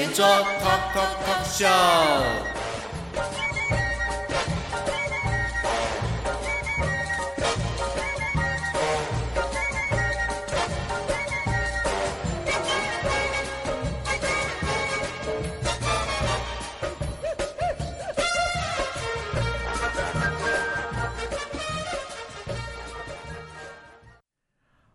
圆桌 Talk Talk Talk Show。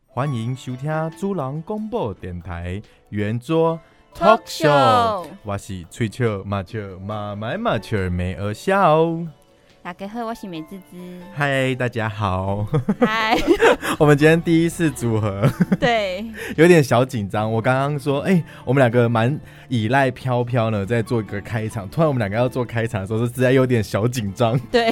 欢迎收听主人广播电台圆桌 Talk Show，我是吹球麻雀马买麻雀没而笑。大家好，我是美滋滋。嗨，大家好。嗨，我们今天第一次组合，对，有点小紧张。我刚刚说，哎、欸，我们两个蛮依赖飘飘呢，在做一个开场。突然我们两个要做开场的时候，是实在有点小紧张。对，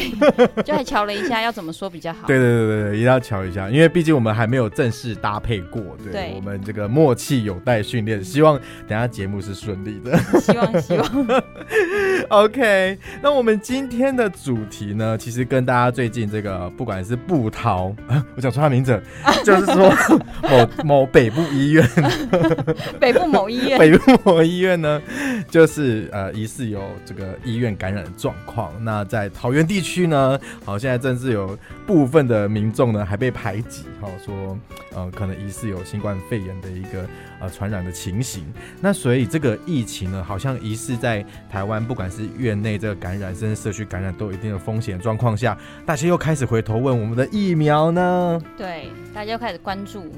就还瞧了一下要怎么说比较好。对对对对对，一定要瞧一下，因为毕竟我们还没有正式搭配过。对，对我们这个默契有待训练。希望等下节目是顺利的。希望希望。OK，那我们今天的主题。呢，其实跟大家最近这个，不管是布桃，我讲出他名字，就是说某某北部医院，北部某医院，北部某医院呢，就是呃疑似有这个医院感染的状况。那在桃园地区呢，好，现在正是有部分的民众呢还被排挤，好说呃可能疑似有新冠肺炎的一个呃传染的情形。那所以这个疫情呢，好像疑似在台湾，不管是院内这个感染，甚至社区感染，都有一定的风。风险状况下，大家又开始回头问我们的疫苗呢？对，大家又开始关注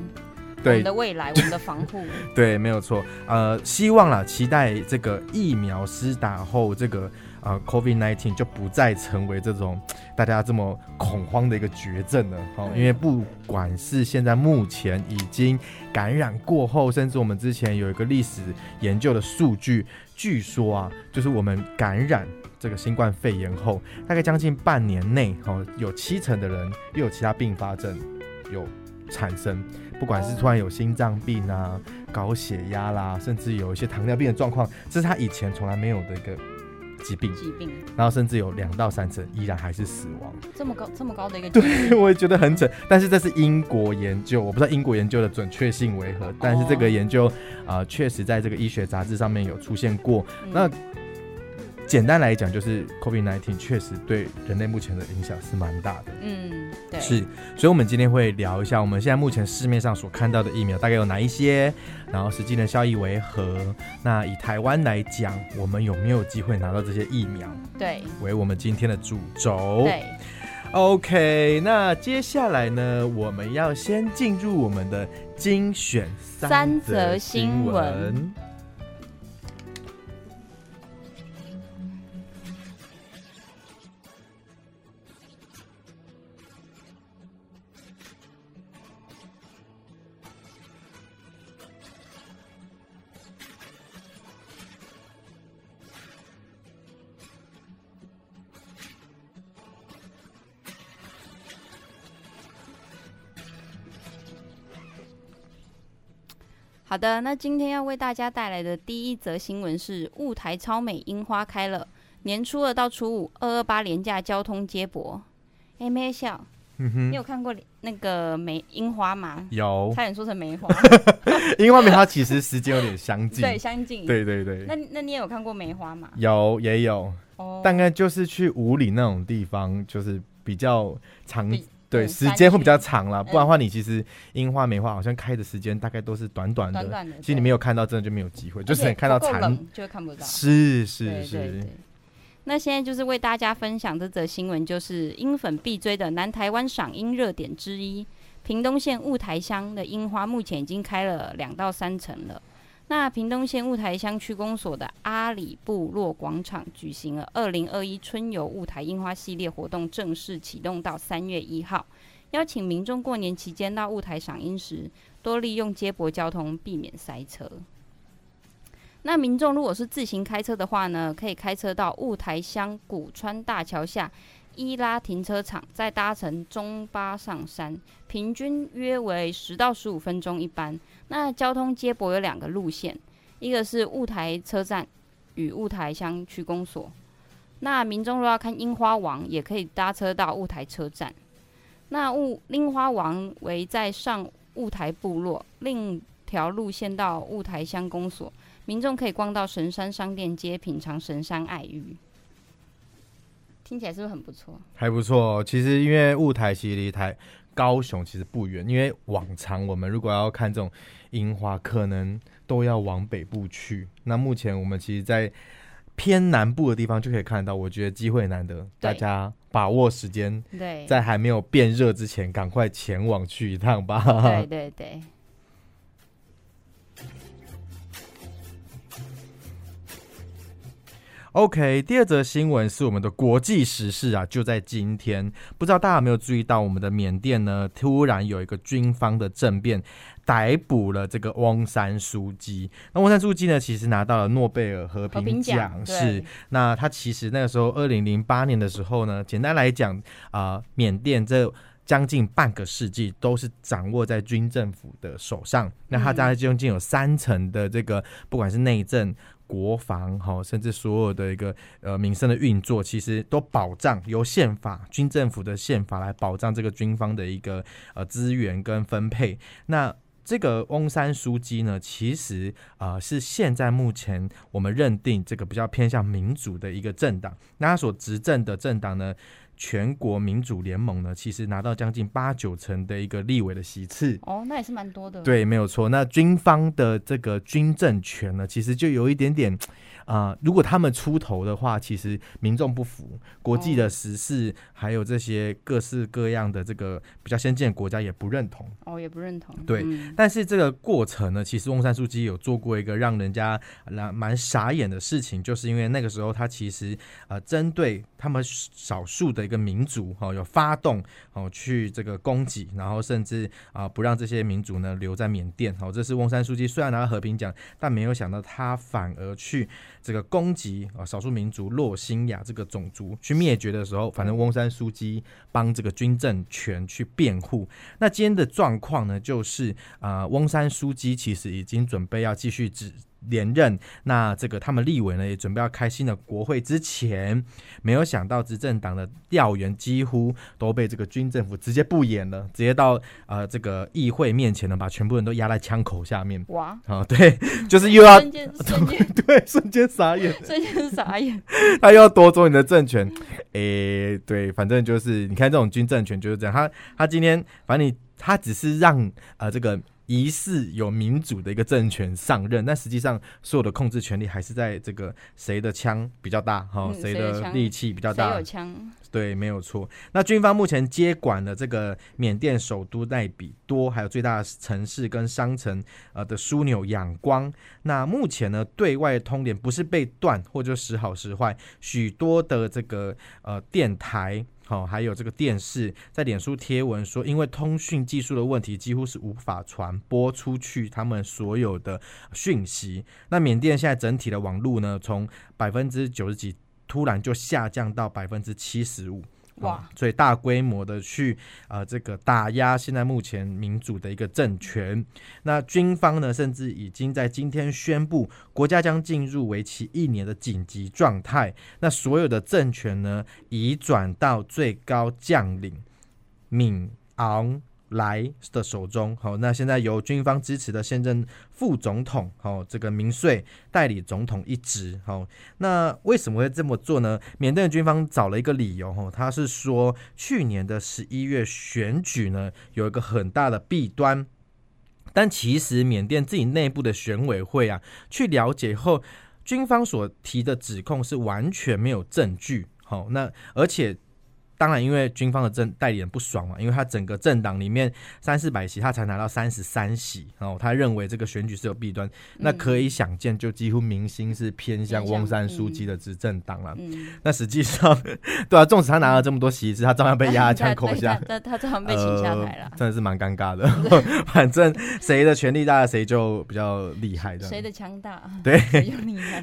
我们的未来，我们的防护。对，没有错。呃，希望啦，期待这个疫苗施打后，这个呃，COVID-19 就不再成为这种大家这么恐慌的一个绝症了。哦，因为不管是现在目前已经感染过后，甚至我们之前有一个历史研究的数据，据说啊，就是我们感染。这个新冠肺炎后，大概将近半年内，哦，有七成的人又有其他并发症有产生，不管是突然有心脏病啊、高血压啦，甚至有一些糖尿病的状况，这是他以前从来没有的一个疾病。疾病，然后甚至有两到三成依然还是死亡。这么高，这么高的一个，对，我也觉得很扯。但是这是英国研究，我不知道英国研究的准确性为何，但是这个研究啊，呃，确实在这个医学杂志上面有出现过。嗯，那简单来讲，就是 COVID-19 确实对人类目前的影响是蛮大的。嗯，对，是，所以，我们今天会聊一下，我们现在目前市面上所看到的疫苗大概有哪一些，然后实际的效益为何？那以台湾来讲，我们有没有机会拿到这些疫苗？对，为我们今天的主轴。对，OK，那接下来呢，我们要先进入我们的精选三则新闻。好的，那今天要为大家带来的第一则新闻是雾台超美樱花开了，年初二到初五二二八廉价交通接驳。哎，没笑，你有看过那个梅樱花吗？有，差点说成梅花。樱花梅花其实时间有点相近，对，相近。对对对。那那你也有看过梅花吗？有，也有。哦，大概就是去五里那种地方，就是比较长。对，时间会比较长了，不然的话，你其实樱花、梅花好像开的时间大概都是短短的。短短的，其实你没有看到，真的就没有机会，就是看到残，就看不到。是是是。那现在就是为大家分享这则新闻，就是樱粉必追的南台湾赏樱热点之一，屏东县雾台乡的樱花目前已经开了两到三层了。那屏东县雾台乡区公所的阿里部落广场举行了二零二一春游雾台樱花系列活动，正式启动到三月一号，邀请民众过年期间到雾台赏樱时，多利用接驳交通，避免塞车。那民众如果是自行开车的话呢，可以开车到雾台乡古川大桥下伊拉停车场，再搭乘中巴上山，平均约为十到十五分钟一班。那交通接驳有两个路线，一个是雾台车站与雾台乡区公所。那民众若要看樱花王，也可以搭车到雾台车站。那雾樱花王为在上雾台部落，另一条路线到雾台乡公所。民众可以逛到神山商店街，品尝神山爱玉，听起来是不是很不错？还不错。其实因为雾台其实离台高雄其实不远，因为往常我们如果要看这种樱花，可能都要往北部去。那目前我们其实，在偏南部的地方就可以看到。我觉得机会难得，大家把握时间，对，在还没有变热之前，赶快前往去一趟吧。对对对。OK，第二则新闻是我们的国际时事啊，就在今天，不知道大家有没有注意到，我们的缅甸呢，突然有一个军方的政变，逮捕了这个翁山苏基。那翁山苏基呢，其实拿到了诺贝尔和平奖，是。那他其实那个时候，二零零八年的时候呢，简单来讲啊，缅甸这将近半个世纪都是掌握在军政府的手上。那他大概将近有三层的这个，不管是内政。国防哈，甚至所有的一个呃民生的运作，其实都保障由宪法军政府的宪法来保障这个军方的一个呃资源跟分配。那这个翁山书记呢，其实啊、是现在目前我们认定这个比较偏向民主的一个政党。那他所执政的政党呢，全国民主联盟呢，其实拿到将近八九成的一个立委的席次。哦，那也是蛮多的。对，没有错。那军方的这个军政权呢，其实就有一点点。啊、呃，如果他们出头的话，其实民众不服，国际的时事、哦、还有这些各式各样的这个比较先进的国家也不认同。哦，也不认同。对，嗯、但是这个过程呢，其实翁山书记有做过一个让人家蛮蛮傻眼的事情，就是因为那个时候他其实呃针对他们少数的一个民族哦，有发动哦去这个攻击，然后甚至啊、不让这些民族呢留在缅甸。哦，这是翁山书记虽然拿到和平奖，但没有想到他反而去。这个攻击啊，少数民族洛辛亚这个种族去灭绝的时候，反正翁山书记帮这个军政权去辩护。那今天的状况呢，就是啊、翁山书记其实已经准备要继续指。连任，那这个他们立委呢也准备要开新的国会之前，没有想到执政党的调员几乎都被这个军政府直接不演了，直接到呃这个议会面前呢，把全部人都压在枪口下面。哇！啊，对，就是又要瞬间瞬间 对瞬间傻眼，瞬间傻眼，他又要夺走你的政权。哎、欸，对，反正就是你看这种军政权就是这样，他他今天反正你他只是让呃这个。疑似有民主的一个政权上任，但实际上所有的控制权力还是在这个谁的枪比较大哈，谁的力气比较大？谁有枪？对，没有错。那军方目前接管了这个缅甸首都奈比多，还有最大的城市跟商城呃的枢纽仰光。那目前呢，对外通联不是被断，或者时好时坏，许多的这个呃电台。好，还有这个电视在脸书贴文说，因为通讯技术的问题，几乎是无法传播出去他们所有的讯息。那缅甸现在整体的网络呢，从百分之九十几突然就下降到百分之七十五。哇！所以大规模的去呃这个打压现在目前民主的一个政权，那军方呢，甚至已经在今天宣布，国家将进入为期一年的紧急状态。那所有的政权呢，移转到最高将领敏昂来的手中，好，那现在由军方支持的现任副总统，好，这个民粹代理总统一职，好，那为什么会这么做呢？缅甸军方找了一个理由，哈，他是说去年的十一月选举呢，有一个很大的弊端，但其实缅甸自己内部的选委会啊，去了解后，军方所提的指控是完全没有证据，好，那而且。当然，因为军方的政代理人不爽嘛，因为他整个政党里面三四百席，他才拿到三十三席，然后他认为这个选举是有弊端，嗯、那可以想见，就几乎民心是偏向翁山书记的执政党了。嗯、那实际上，对啊，纵使他拿了这么多席次，他照样被压在枪口下，他他照样被请下台了，真的是蛮尴尬的。反正谁的权力大，谁就比较厉害的。谁的强大，对，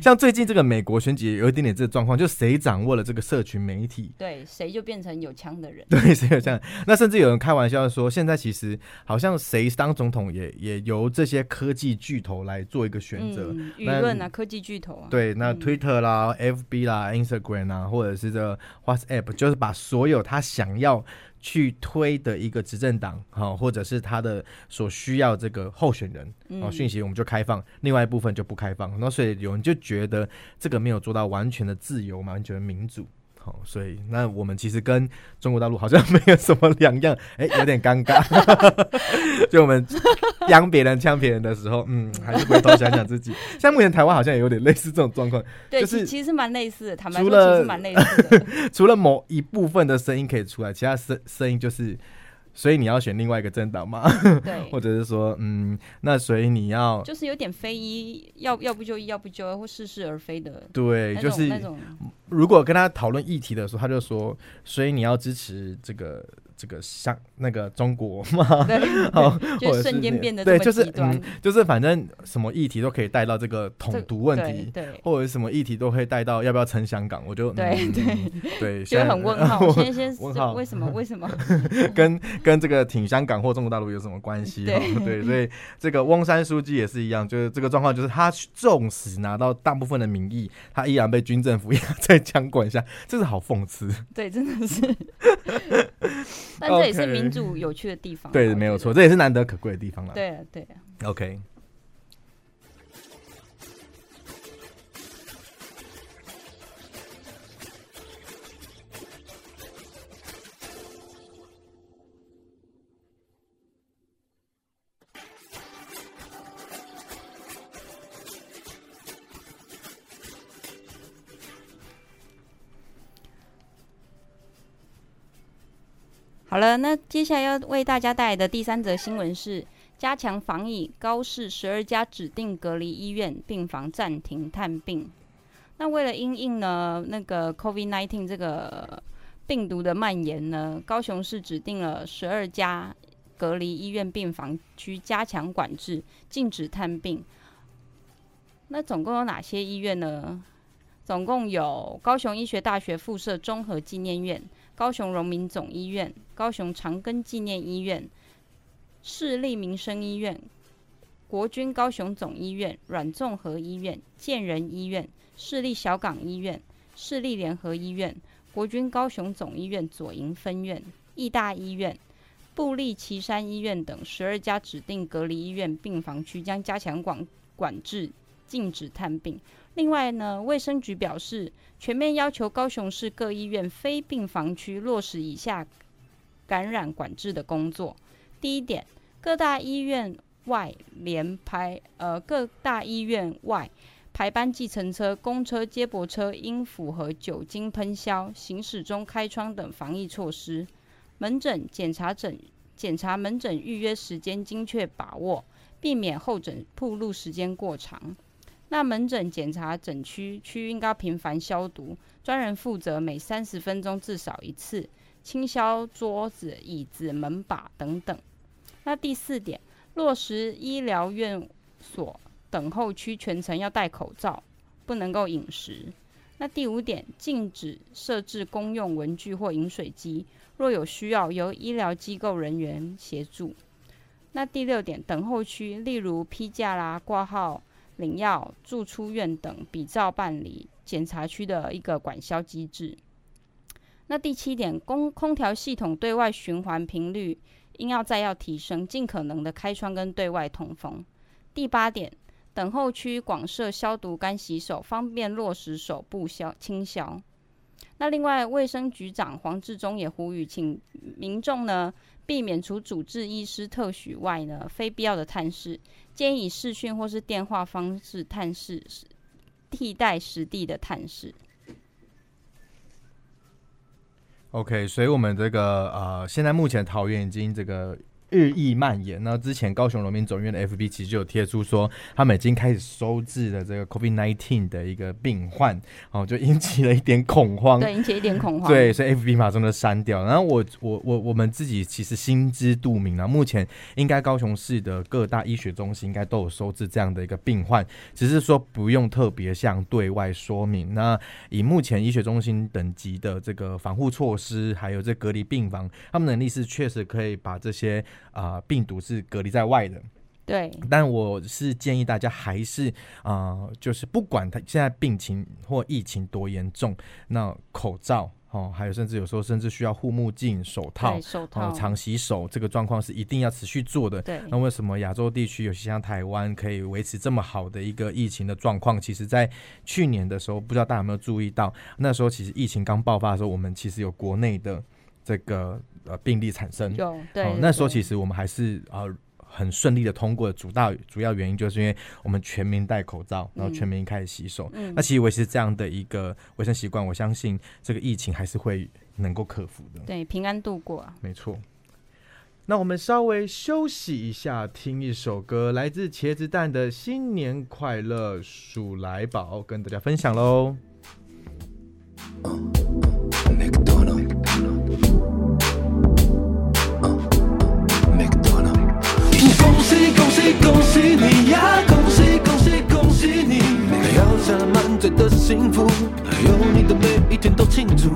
像最近这个美国选举有一点点这个状况，就谁掌握了这个社群媒体，对，谁就变。成有枪的人，对，谁有枪？那甚至有人开玩笑说，现在其实好像谁当总统也也由这些科技巨头来做一个选择。嗯、舆论啊，科技巨头啊，对，那 Twitter 啦、嗯、FB 啦、Instagram 啊，或者是这 WhatsApp，就是把所有他想要去推的一个执政党，哈，或者是他的所需要这个候选人，哦，讯息我们就开放，另外一部分就不开放。那所以有人就觉得这个没有做到完全的自由嘛，完全的民主。好，所以那我们其实跟中国大陆好像 没有什么两样，哎、欸，有点尴尬。就我们央别人呛别人的时候，嗯，还是回头想想自己。像目前台湾好像也有点类似这种状况，对，就是其实蛮类似的。坦白说，其实蛮类似的。除了某一部分的声音可以出来，其他声声音就是。所以你要选另外一个政党吗？对，或者是说，嗯，那所以你要就是有点非一，要要不就一，要不就二，或似是而非的。对，就是那种。如果跟他讨论议题的时候，他就说，所以你要支持这个。这个像那个中国嘛，对，好，就瞬间变得对，就是嗯，就是反正什么议题都可以带到这个统独问题，对，或者什么议题都可以带到要不要撑香港，我就对对 对，就很问号，先先问号，为什么为什么？跟跟这个挺香港或中国大陆有什么关系？对，所以这个翁山书记也是一样，就是这个状况，就是他纵使拿到大部分的民意，他依然被军政府压在枪管下，这是好讽刺。对，真的是。但这也是民主有趣的地方，对，没有错，这也是难得可贵的地方了。对啊，对啊。OK。好了，那接下来要为大家带来的第三则新闻是：加强防疫，高市十二家指定隔离医院病房暂停探病。那为了因应呢，那个 COVID-19 这个病毒的蔓延呢，高雄市指定了十二家隔离医院病房区加强管制，禁止探病。那总共有哪些医院呢？总共有高雄医学大学附设综合纪念院。高雄荣民总医院、高雄长庚纪念医院、市立民生医院、国军高雄总医院、阮综合医院、建仁医院、市立小港医院、市立联合医院、国军高雄总医院左营分院、义大医院、布立旗山医院等十二家指定隔离医院病房区将加强管管制，禁止探病。另外呢，卫生局表示，全面要求高雄市各医院非病房区落实以下感染管制的工作。第一点，各大医院外联排呃各大医院外排班计程车、公车、接驳车应符合酒精喷销、行驶中开窗等防疫措施。门诊检查诊检查门诊预约时间精确把握，避免候诊铺路时间过长。那门诊检查诊区区应该频繁消毒，专人负责每三十分钟至少一次清消桌子、椅子、门把等等。那第四点，落实医疗院所等候区全程要戴口罩，不能够饮食。那第五点，禁止设置公用文具或饮水机，若有需要由医疗机构人员协助。那第六点，等候区例如批假啦、挂号。领药、住出院等比照办理检查区的一个管销机制。那第七点，空空调系统对外循环频率应要再要提升，尽可能的开窗跟对外通风。第八点，等候区广设消毒干洗手，方便落实手部消清消。那另外，卫生局长黄志忠也呼吁，请民众呢避免除主治医师特许外呢非必要的探视。建议以视讯或是电话方式探视，替代实地的探视。OK，所以我们这个呃，现在目前桃园已经这个。日益蔓延。那之前高雄荣民总院的 FB 其实就有贴出说，他们已经开始收治了这个 COVID-19 的一个病患，哦，就引起了一点恐慌。对，引起一点恐慌。对，所以 FB 马上就删掉。然后我我我我们自己其实心知肚明啊，目前应该高雄市的各大医学中心应该都有收治这样的一个病患，只是说不用特别向对外说明。那以目前医学中心等级的这个防护措施，还有这隔离病房，他们能力是确实可以把这些。啊、呃，病毒是隔离在外的，对。但我是建议大家还是啊、呃，就是不管他现在病情或疫情多严重，那口罩哦，还有甚至有时候甚至需要护目镜、手套、手套、哦、常洗手，这个状况是一定要持续做的。对。那为什么亚洲地区，尤其像台湾，可以维持这么好的一个疫情的状况？其实，在去年的时候，不知道大家有没有注意到，那时候其实疫情刚爆发的时候，我们其实有国内的这个。呃，病例产生，有对，那时候其实我们还是呃很顺利的通过，主大主要原因就是因为我们全民戴口罩，然后全民开始洗手。嗯，那其实维持这样的一个卫生习惯，我相信这个疫情还是会能够克服的。对，平安度过。没错。那我们稍微休息一下，听一首歌，来自茄子蛋的新年快乐鼠来宝，跟大家分享喽。恭喜你呀！恭喜恭喜恭喜你！撂下满嘴的幸福，还有你的每一天都庆祝。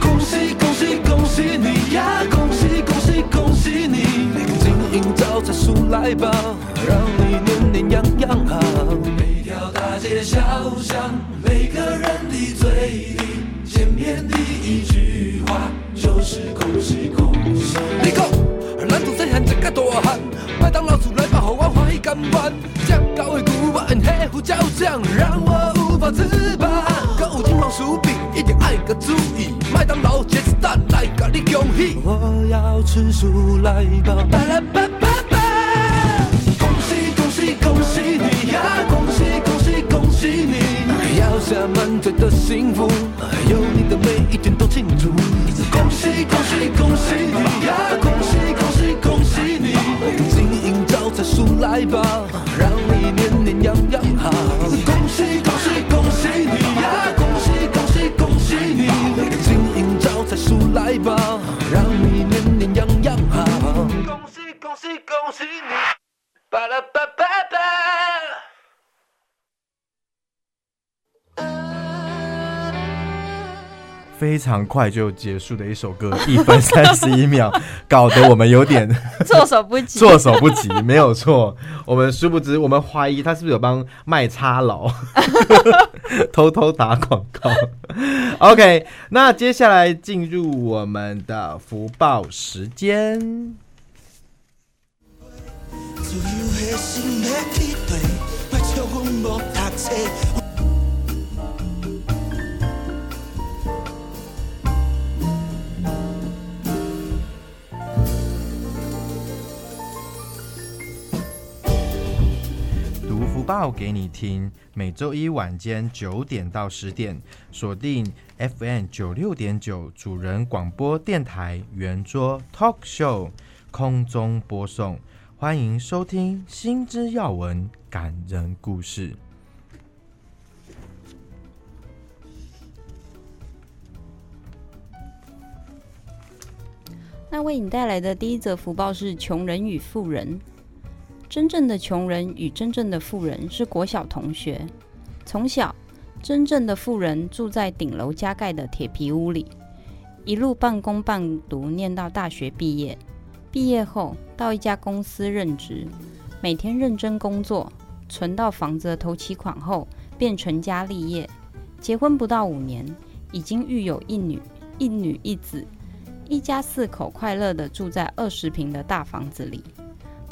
恭喜恭喜恭喜你呀！恭喜恭喜恭喜你！金银招财鼠来宝，让你年年样样好。每条大街小巷，每个人的嘴里，见面第一句话就是恭喜恭喜。你讲，咱总是喊这个大汉，麦当劳鼠来宝，好玩。干完，将高的鼓把黑胡椒酱让我无法自拔。购物金黄薯饼一定爱个注意，麦当劳茄子蛋来咖喱恭喜。我要吃鼠来宝，巴拉巴巴巴。恭喜恭喜恭喜你呀！恭喜恭喜恭喜你！要下满嘴的幸福，有你的每一天都庆祝。恭喜恭喜恭喜你呀！恭喜来吧，让你年年样样好。恭喜恭喜恭喜你呀！恭喜恭喜恭喜你！金银招财鼠来吧，让你年年样样好。恭喜恭喜恭喜你！巴拉巴。非常快就结束的一首歌，一分三十一 秒，搞得我们有点 措手不及。措手不及，没有错。我们殊不知，我们怀疑他是不是有帮麦差佬偷偷打广告。OK，那接下来进入我们的福报时间。报给你听，每周一晚间九点到十点，锁定 FM 九六点九主人广播电台圆桌 Talk Show 空中播送，欢迎收听新知要闻、感人故事。那为你带来的第一则福报是穷人与富人。真正的穷人与真正的富人是国小同学。从小，真正的富人住在顶楼加盖的铁皮屋里，一路半工半读念到大学毕业。毕业后到一家公司任职，每天认真工作，存到房子的头期款后，便成家立业。结婚不到五年，已经育有一女一女一子，一家四口快乐地住在二十平的大房子里。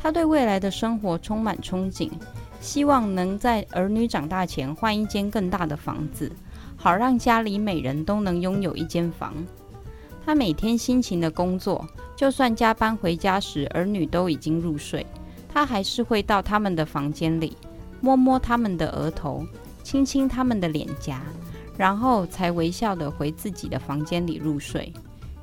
他对未来的生活充满憧憬，希望能在儿女长大前换一间更大的房子，好让家里每人都能拥有一间房。他每天辛勤的工作，就算加班回家时儿女都已经入睡，他还是会到他们的房间里，摸摸他们的额头，亲亲他们的脸颊，然后才微笑地回自己的房间里入睡。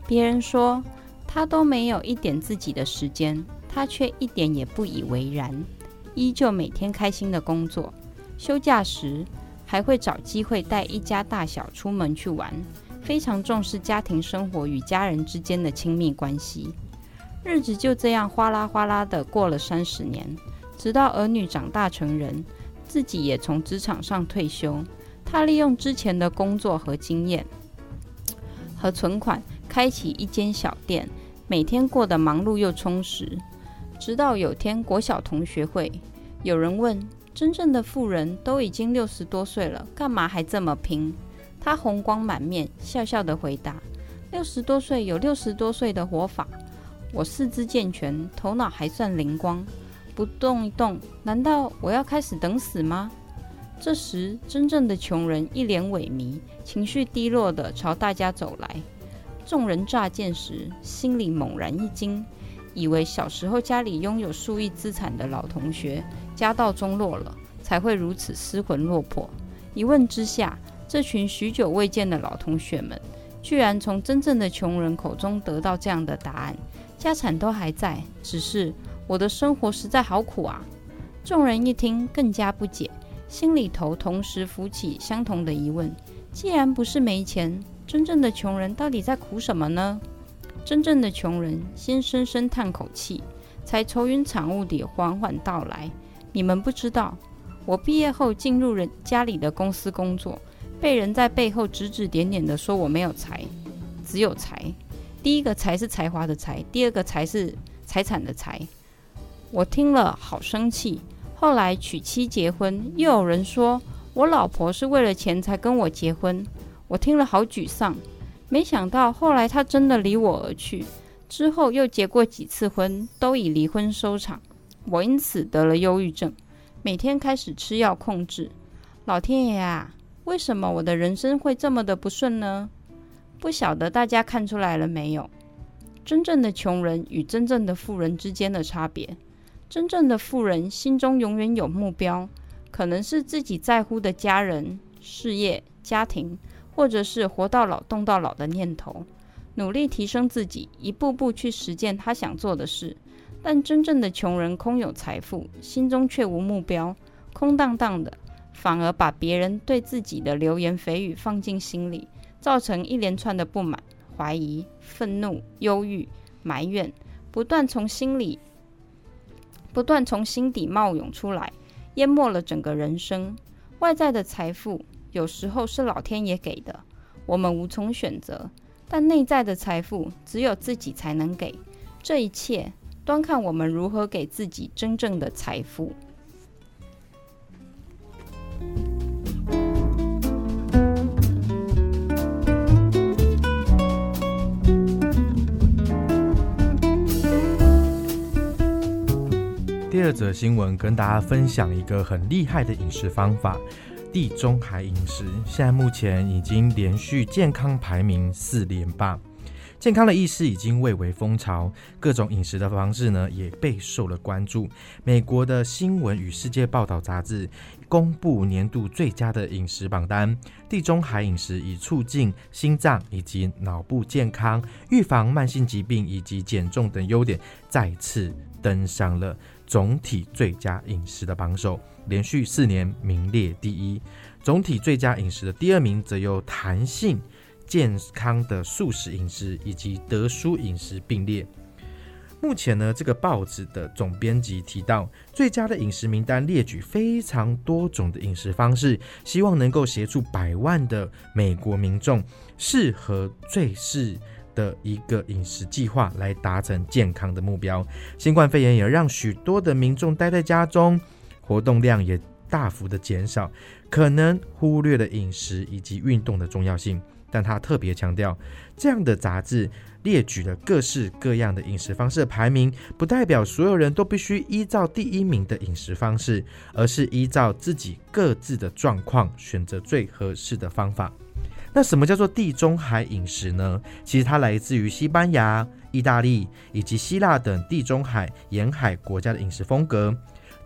别人说他都没有一点自己的时间，他却一点也不以为然，依旧每天开心的工作。休假时还会找机会带一家大小出门去玩，非常重视家庭生活与家人之间的亲密关系。日子就这样哗啦哗啦的过了三十年，直到儿女长大成人，自己也从职场上退休。他利用之前的工作和经验和存款，开启一间小店，每天过得忙碌又充实。直到有天国小同学会，有人问。真正的富人都已经六十多岁了，干嘛还这么拼？他红光满面，笑笑地回答：“六十多岁有六十多岁的活法。我四肢健全，头脑还算灵光，不动一动，难道我要开始等死吗？”这时，真正的穷人一脸萎靡，情绪低落地朝大家走来。众人乍见时，心里猛然一惊。以为小时候家里拥有数亿资产的老同学家道中落了，才会如此失魂落魄。一问之下，这群许久未见的老同学们，居然从真正的穷人口中得到这样的答案：家产都还在，只是我的生活实在好苦啊！众人一听，更加不解，心里头同时浮起相同的疑问：既然不是没钱，真正的穷人到底在苦什么呢？真正的穷人先深深叹口气，才愁云惨雾地缓缓道来。你们不知道，我毕业后进入人家里的公司工作，被人在背后指指点点地说我没有才，只有才。第一个才是才华的才，第二个才是财产的财。我听了好生气。后来娶妻结婚，又有人说我老婆是为了钱才跟我结婚，我听了好沮丧。没想到后来他真的离我而去，之后又结过几次婚，都以离婚收场。我因此得了忧郁症，每天开始吃药控制。老天爷啊，为什么我的人生会这么的不顺呢？不晓得大家看出来了没有？真正的穷人与真正的富人之间的差别。真正的富人心中永远有目标，可能是自己在乎的家人、事业、家庭。或者是活到老动到老的念头，努力提升自己，一步步去实践他想做的事。但真正的穷人空有财富，心中却无目标，空荡荡的，反而把别人对自己的流言蜚语放进心里，造成一连串的不满、怀疑、愤怒、忧郁、埋怨，不断从心里、不断从心底冒涌出来，淹没了整个人生。外在的财富。有时候是老天爷给的，我们无从选择。但内在的财富只有自己才能给，这一切端看我们如何给自己真正的财富。第二则新闻跟大家分享一个很厉害的饮食方法。地中海饮食现在目前已经连续健康排名四连霸，健康的意识已经蔚为风潮，各种饮食的方式呢也备受了关注。美国的新闻与世界报道杂志公布年度最佳的饮食榜单，地中海饮食以促进心脏以及脑部健康、预防慢性疾病以及减重等优点，再次登上了总体最佳饮食的榜首。连续四年名列第一，总体最佳饮食的第二名则由弹性健康的素食饮食以及德叔饮食并列。目前呢，这个报纸的总编辑提到，最佳的饮食名单列举非常多种的饮食方式，希望能够协助百万的美国民众适合最适的一个饮食计划，来达成健康的目标。新冠肺炎也让许多的民众待在家中。活动量也大幅的减少，可能忽略了饮食以及运动的重要性。但他特别强调，这样的杂志列举了各式各样的饮食方式排名，不代表所有人都必须依照第一名的饮食方式，而是依照自己各自的状况选择最合适的方法。那什么叫做地中海饮食呢？其实它来自于西班牙、意大利以及希腊等地中海沿海国家的饮食风格。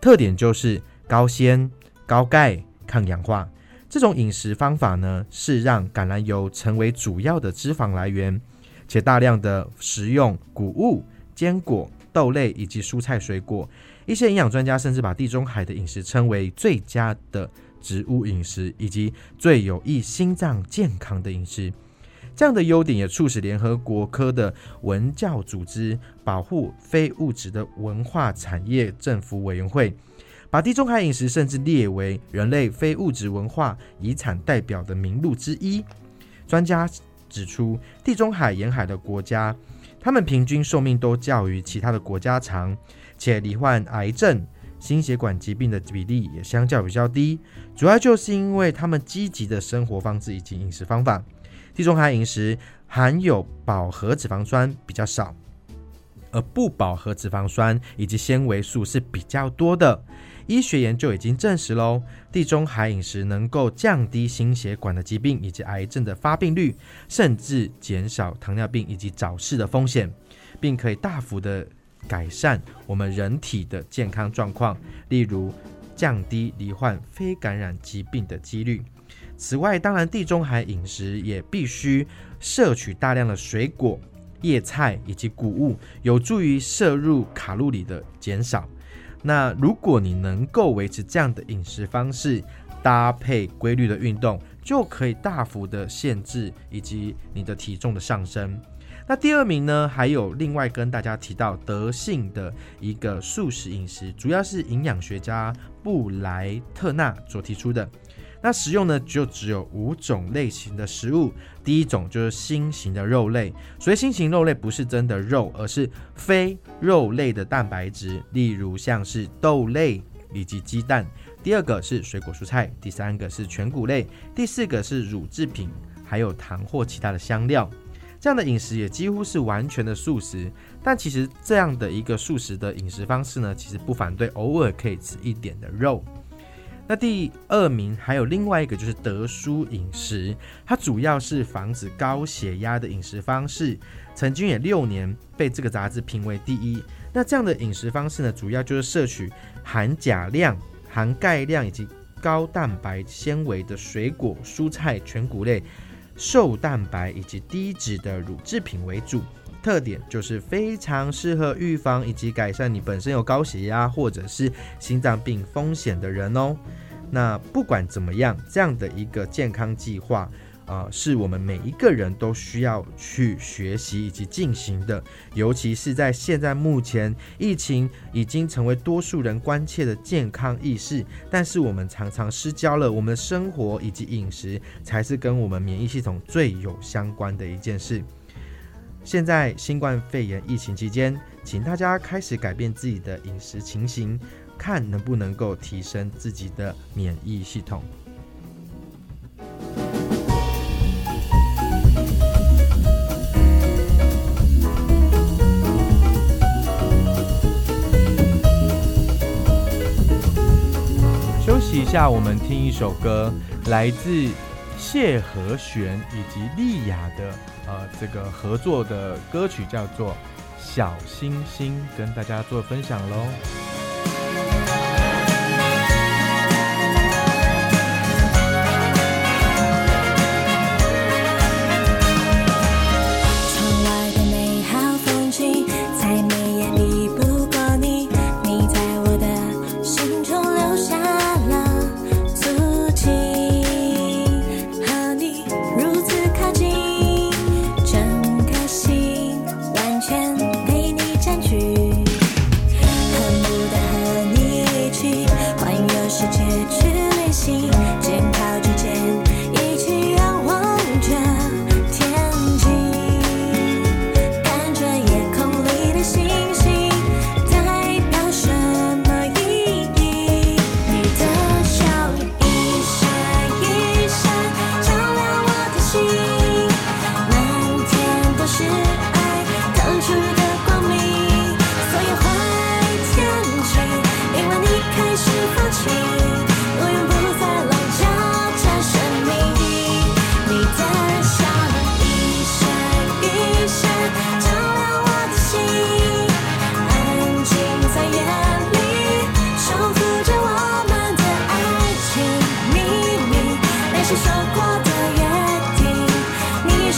特点就是高纤、高钙、抗氧化。这种饮食方法呢，是让橄榄油成为主要的脂肪来源，且大量的食用谷物、坚果、豆类以及蔬菜水果。一些营养专家甚至把地中海的饮食称为最佳的植物饮食，以及最有益心脏健康的饮食。这样的优点也促使联合国科的文教组织保护非物质的文化产业政府委员会，把地中海饮食甚至列为人类非物质文化遗产代表的名录之一。专家指出，地中海沿海的国家，他们平均寿命都较于其他的国家长。且罹患癌症、心血管疾病的比例也相较比较低，主要就是因为他们积极的生活方式以及饮食方法。地中海饮食含有饱和脂肪酸比较少，而不饱和脂肪酸以及纤维素是比较多的。医学研究已经证实喽，地中海饮食能够降低心血管的疾病以及癌症的发病率，甚至减少糖尿病以及早逝的风险，并可以大幅的。改善我们人体的健康状况，例如降低罹患非感染疾病的几率。此外，当然地中海饮食也必须摄取大量的水果、叶菜以及谷物，有助于摄入卡路里的减少。那如果你能够维持这样的饮食方式，搭配规律的运动，就可以大幅的限制以及你的体重的上升。那第二名呢，还有另外跟大家提到德性的一个素食饮食，主要是营养学家布莱特纳所提出的。那食用呢，就只有五种类型的食物。第一种就是新型的肉类，所以新型肉类不是真的肉，而是非肉类的蛋白质，例如像是豆类以及鸡蛋。第二个是水果蔬菜，第三个是全谷类，第四个是乳制品，还有糖或其他的香料。这样的饮食也几乎是完全的素食，但其实这样的一个素食的饮食方式呢，其实不反对偶尔可以吃一点的肉。那第二名还有另外一个就是德蔬饮食，它主要是防止高血压的饮食方式，曾经也六年被这个杂志评为第一。那这样的饮食方式呢，主要就是摄取含钾量、含钙量以及高蛋白纤维的水果、蔬菜、全谷类。瘦蛋白以及低脂的乳制品为主，特点就是非常适合预防以及改善你本身有高血压或者是心脏病风险的人哦。那不管怎么样，这样的一个健康计划。啊、是我们每一个人都需要去学习以及进行的，尤其是在现在目前疫情已经成为多数人关切的健康意识，但是我们常常失焦了，我们的生活以及饮食才是跟我们免疫系统最有相关的一件事。现在新冠肺炎疫情期间，请大家开始改变自己的饮食情形，看能不能够提升自己的免疫系统。下我们听一首歌，来自谢和弦以及丽亚的呃这个合作的歌曲，叫做《小星星》，跟大家做分享喽。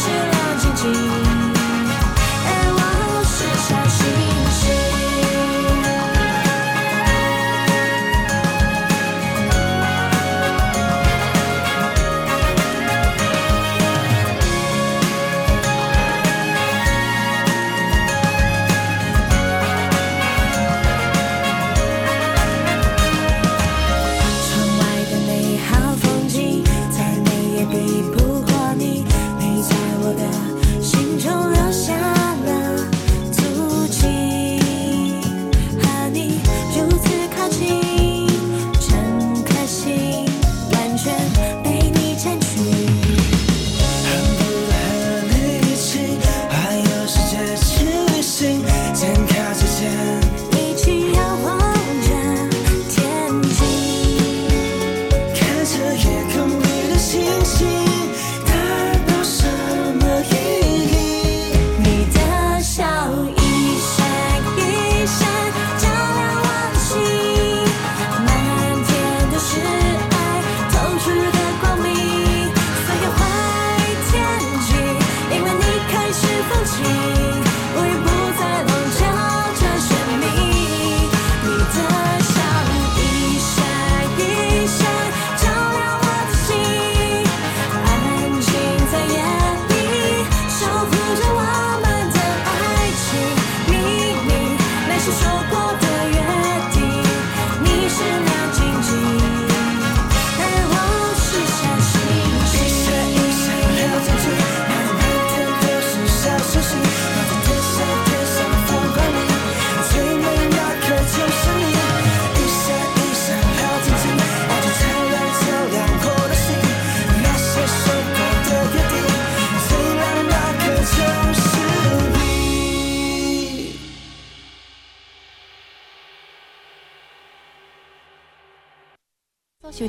是亮晶晶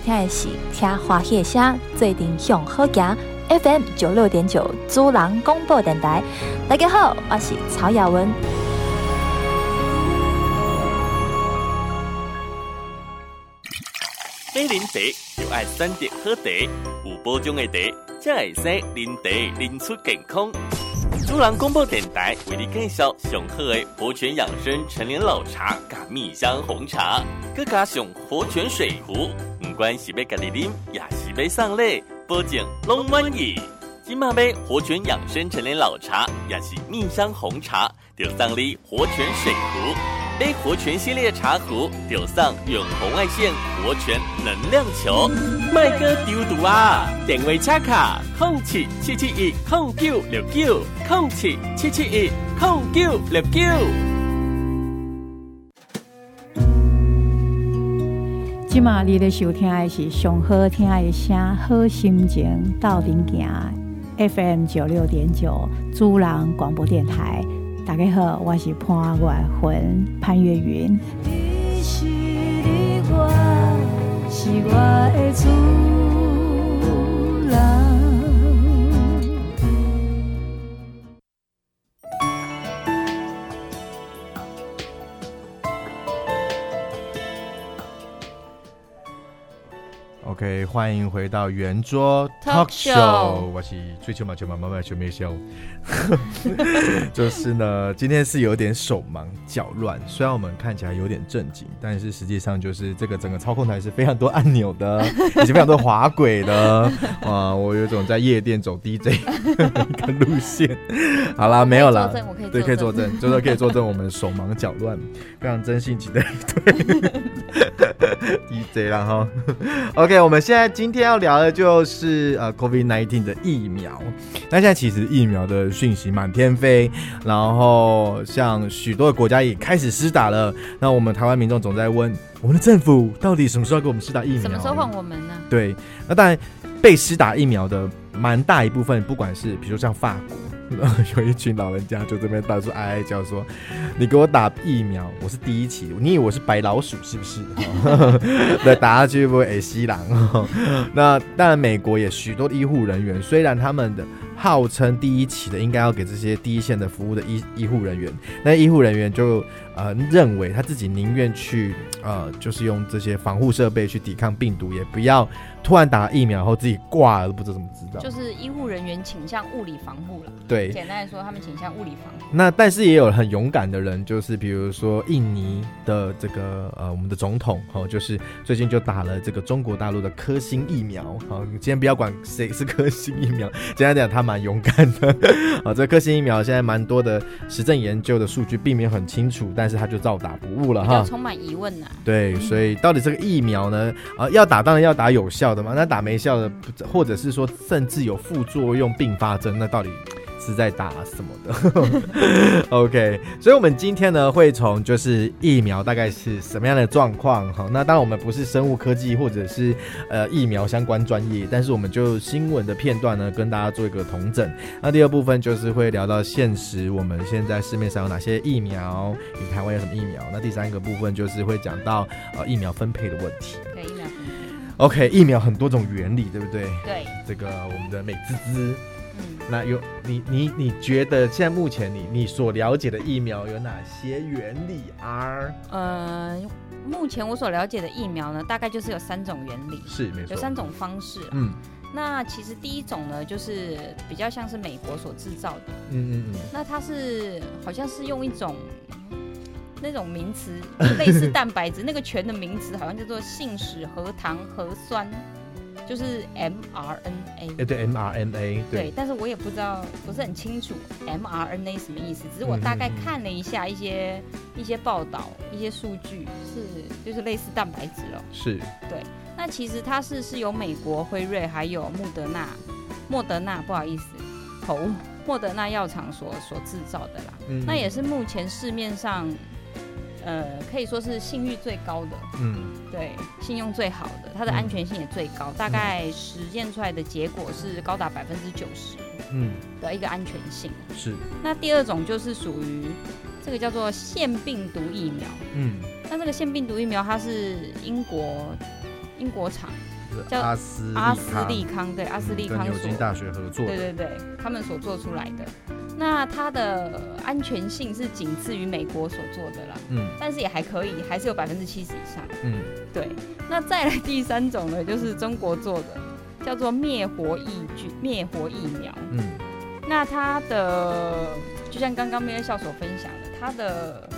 听的是听欢喜的声，做阵上好行 FM 九六点九主人广播电台。大家好，我是曹雅文。买啉茶就爱选择好茶，有保障的茶才会使啉茶啉出健康。主人广播电台为你介绍上好的活泉养生陈年老茶加蜜香红茶，佮加上活泉水壶。不管是要家己啉，也是要送礼，保证拢满意。今马杯活泉养生陈年老茶，也是蜜香红茶，就送你活泉水壶。买活泉系列茶壶，就送远红外线活泉能量球。麦哥丢毒啊！电话插卡：空七七七一空九六九空七七七一空九六九。今嘛，你的收听的是上好听的声，好心情到顶行 FM 九六点九主人广播电台。大家好，我是潘月魂潘越云。你是你我，是我的主。人欢迎回到圆桌 Talk Show，我是追求马球妈妈妈球妹秀。就是呢，今天是有点手忙脚乱，虽然我们看起来有点正经，但是实际上就是这个整个操控台是非常多按钮的，以及非常多滑轨的。啊，我有种在夜店走 DJ 的 路线。好啦，没有啦，对，可以作证，就是可以作证，我们手忙脚乱，非常真性情的一对 DJ 啦哈。OK。我们现在今天要聊的就是呃，COVID-19 的疫苗。那现在其实疫苗的讯息满天飞，然后像许多的国家也开始施打了。那我们台湾民众总在问，我们的政府到底什么时候给我们施打疫苗？什么时候换我们呢？对，那当然被施打疫苗的蛮大一部分，不管是比如像法国。有一群老人家就这边到处哀哀叫说：“你给我打疫苗，我是第一期，你以为我是白老鼠是不是？” 对，打下去不会吸狼。那当然，美国也许多医护人员，虽然他们的号称第一期的，应该要给这些第一线的服务的医医护人员，那医护人员就呃认为他自己宁愿去呃就是用这些防护设备去抵抗病毒，也不要。突然打疫苗后自己挂了，都不知道怎么知道。就是医护人员倾向物理防护了。对，简单来说，他们倾向物理防护。那但是也有很勇敢的人，就是比如说印尼的这个呃我们的总统哦，就是最近就打了这个中国大陆的科兴疫苗。好，你今天不要管谁是科兴疫苗，简单讲他蛮勇敢的。啊，这科兴疫苗现在蛮多的实证研究的数据并没有很清楚，但是他就照打不误了哈。充满疑问呐。对，所以到底这个疫苗呢？啊，要打当然要打有效的嘛。那打没效的，或者是说甚至有副作用并发症，那到底是在打什么的？OK，所以我们今天呢会从就是疫苗大概是什么样的状况哈。那当然我们不是生物科技或者是呃疫苗相关专业，但是我们就新闻的片段呢跟大家做一个同整。那第二部分就是会聊到现实，我们现在市面上有哪些疫苗，以台湾有什么疫苗。那第三个部分就是会讲到呃疫苗分配的问题。OK，疫苗很多种原理，对不对？对，这个我们的美滋滋，嗯，那有你你你觉得现在目前你你所了解的疫苗有哪些原理啊？呃，目前我所了解的疫苗呢，大概就是有三种原理，是没错，有三种方式。嗯，那其实第一种呢，就是比较像是美国所制造的，嗯嗯嗯，那它是好像是用一种。那种名词 类似蛋白质，那个全的名词好像叫做信使核糖核酸，就是 mRNA。哎，对，mRNA 对。对，但是我也不知道，不是很清楚 mRNA 什么意思。只是我大概看了一下一些一些报道，一些数据，是就是类似蛋白质哦。是。对，那其实它是是由美国辉瑞还有穆德纳，莫德纳不好意思，口误，莫德纳药厂所所制造的啦。嗯。那也是目前市面上。呃，可以说是信誉最高的，嗯，对，信用最好的，它的安全性也最高，嗯、大概实验出来的结果是高达百分之九十，嗯，的一个安全性。是。那第二种就是属于这个叫做腺病毒疫苗，嗯，那这个腺病毒疫苗它是英国英国厂是叫阿斯阿斯利利康康，对阿斯利康所牛津大学合作的，对对对，他们所做出来的。那它的安全性是仅次于美国所做的啦，嗯但是也还可以，还是有百分之七十以上。嗯，对，那再来第三种呢，就是中国做的，叫做灭活疫菌、灭活疫苗。嗯，那它的就像刚刚咩校所分享的，它的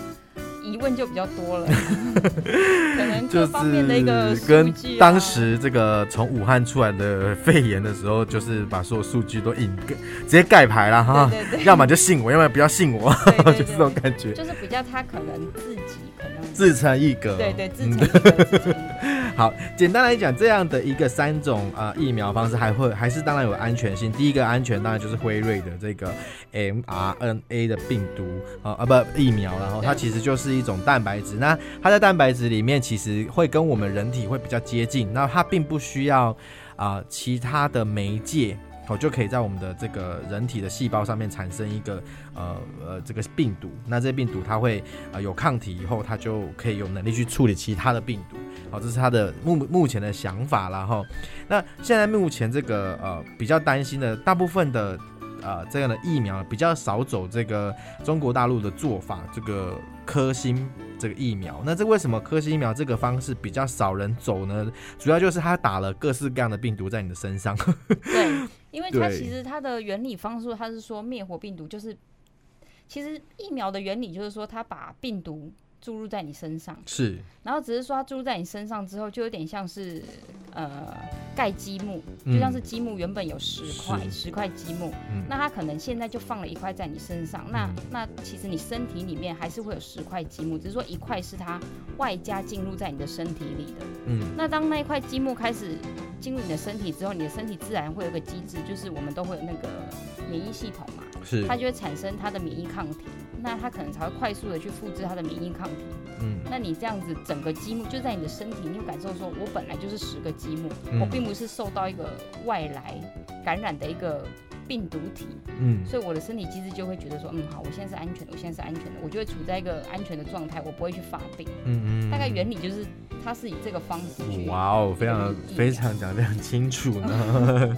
疑问就比较多了，可能就各方面的一个是跟当时这个从武汉出来的肺炎的时候，就是把所有数据都引直接盖牌了哈，对对对。要么就信我，要么不要信我，对对对。就是这种感觉，就是比较他可能自己可能自成一格。对对自嗯成一格，自成一格。好，简单来讲，这样的一个三种啊、呃、疫苗方式，还会还是当然有安全性。第一个安全当然就是辉瑞的这个 mRNA 的病毒啊啊不疫苗，然后它其实就是一种蛋白质。那它在蛋白质里面其实会跟我们人体会比较接近，那它并不需要啊、呃、其他的媒介。哦，就可以在我们的这个人体的细胞上面产生一个呃呃这个病毒，那这病毒它会呃有抗体以后，它就可以有能力去处理其他的病毒。好，这是它的目目前的想法啦哈。那现在目前这个呃比较担心的，大部分的呃这样的疫苗比较少走这个中国大陆的做法，这个科兴这个疫苗。那这为什么科兴疫苗这个方式比较少人走呢？主要就是他打了各式各样的病毒在你的身上。对，因为它其实它的原理方式，它是说灭活病毒，就是其实疫苗的原理就是说，它把病毒注入在你身上，是，然后只是说它注入在你身上之后，就有点像是呃盖积木，嗯就像是积木原本有十块是十块积木，嗯。那它可能现在就放了一块在你身上，那嗯那其实你身体里面还是会有十块积木，只是说一块是它外加进入在你的身体里的。嗯。那当那一块积木开始进入你的身体之后，你的身体自然会有个机制，就是我们都会有那个免疫系统嘛，是，它就会产生它的免疫抗体，那它可能才会快速的去复制它的免疫抗体。嗯那你这样子整个积木就在你的身体，你有感受说，我本来就是十个积木，嗯我并不是受到一个外来感染的一个病毒体，嗯所以我的身体机制就会觉得说，嗯，好，我现在是安全的，我现在是安全的，我就会处在一个安全的状态，我不会去发病。嗯嗯，大概原理就是它是以这个方式去。哇哦，非常嗯非常讲的非常清楚呢。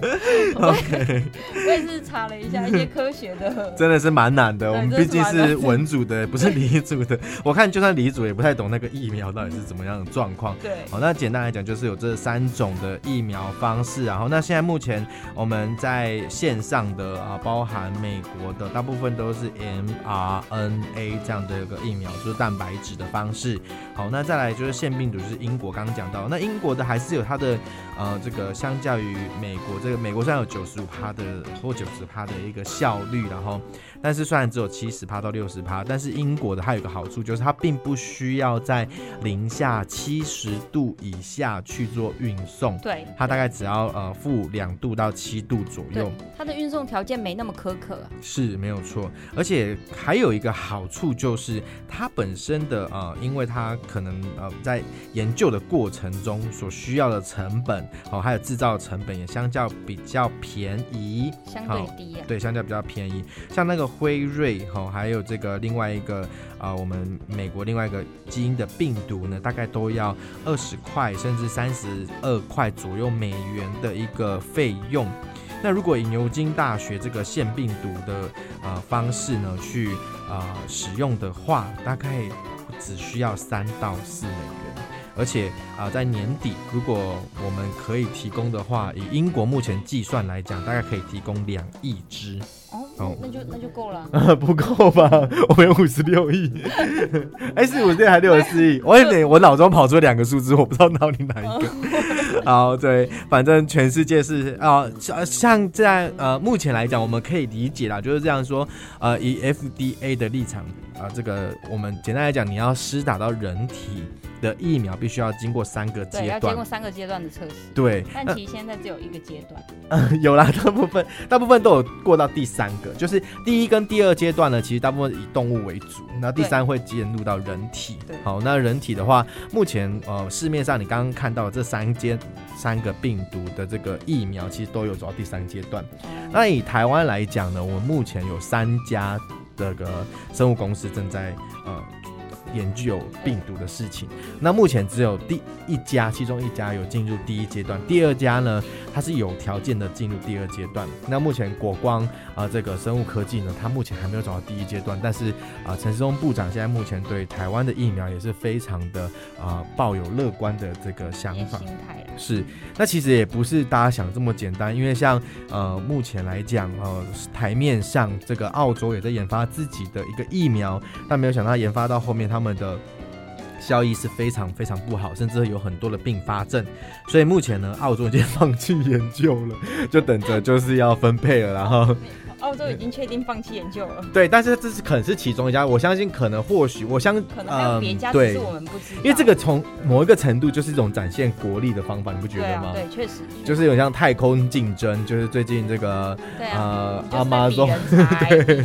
OK，我也是查了一下一些科学的，真的是蛮难的。我们毕竟是文组的，不是理组的。我看就算理组也不太懂那个疫苗到底是怎么样的状况。对，好，那简单来讲就是有这三种的疫苗方式，然后那现在目前我们在线上的啊，包含美国的大部分都是 mRNA 这样的一个疫苗，就是蛋白质的方式。好，那再来就是腺病毒，就是英国刚刚讲到，那英国的还是有它的呃这个相较于美国这个美国虽然有九十五趴的或九十趴的一个效率，然后但是虽然只有七十趴到六十趴，但是英国的它有一个好处就是它并不需要在零下七十度以下去做运送，对，它大概只要呃负两度到七度左右，，它的运送条件没那么苛刻、啊。是没有错，而且还有一个好处就是它本身的呃，因为它可能呃在研究的过程中所需要的成本哦，还有制造成本也相较比较便宜，相对低啊。对，相较比较便宜。像那个辉瑞哈、哦，还有这个另外一个啊、呃，我们美国另外一个基因的病毒呢，大概都要二十块甚至三十二块左右美元的一个费用。那如果以牛津大学这个腺病毒的呃方式呢去呃使用的话，大概只需要三到四美元，而且啊、呃、在年底如果我们可以提供的话，以英国目前计算来讲，大概可以提供两亿只。哦，哦那那就那就够了。不够吧？我们有五十六亿，哎，是五十六还六十四亿？我有点，我脑中跑出两个数字，我不知道到底哪一个。好，对，反正全世界是啊，像像这样呃，目前来讲，我们可以理解啦，就是这样说，呃，以 FDA 的立场啊、呃，这个我们简单来讲，你要施打到人体的疫苗，必须要经过三个对，要阶段经过，三个阶段的测试。对，但其实现在只有一个阶段。呃，有啦，大部分大部分都有过到第三个，就是第一跟第二阶段呢，其实大部分以动物为主，那第三会进入到人体对。好，那人体的话，目前呃市面上你刚刚看到的这三阶三个病毒的这个疫苗，其实都有走到第三阶段。那以台湾来讲呢，我们目前有三家这个生物公司正在呃研究病毒的事情。那目前只有第一家，其中一家有进入第一阶段，第二家呢，它是有条件的进入第二阶段。那目前国光啊、这个生物科技呢，它目前还没有走到第一阶段，但是啊，陈时中部长现在目前对台湾的疫苗也是非常的啊、抱有乐观的这个想法。是，那其实也不是大家想这么简单，因为像呃目前来讲，呃台面上这个澳洲也在研发自己的一个疫苗，但没有想到研发到后面他们的效益是非常非常不好，甚至有很多的并发症，所以目前呢，澳洲已经 放弃研究了，就等着就是要分配了，然后。澳洲已经确定放弃研究了。对，但是这是可能是其中一家，我相信可能或许，我相信可能还有别家，对，只是我们不知道。因为这个从某一个程度就是一种展现国力的方法，你不觉得吗？对，确实。就是有像太空竞争，就是最近这个呃，阿妈说，对，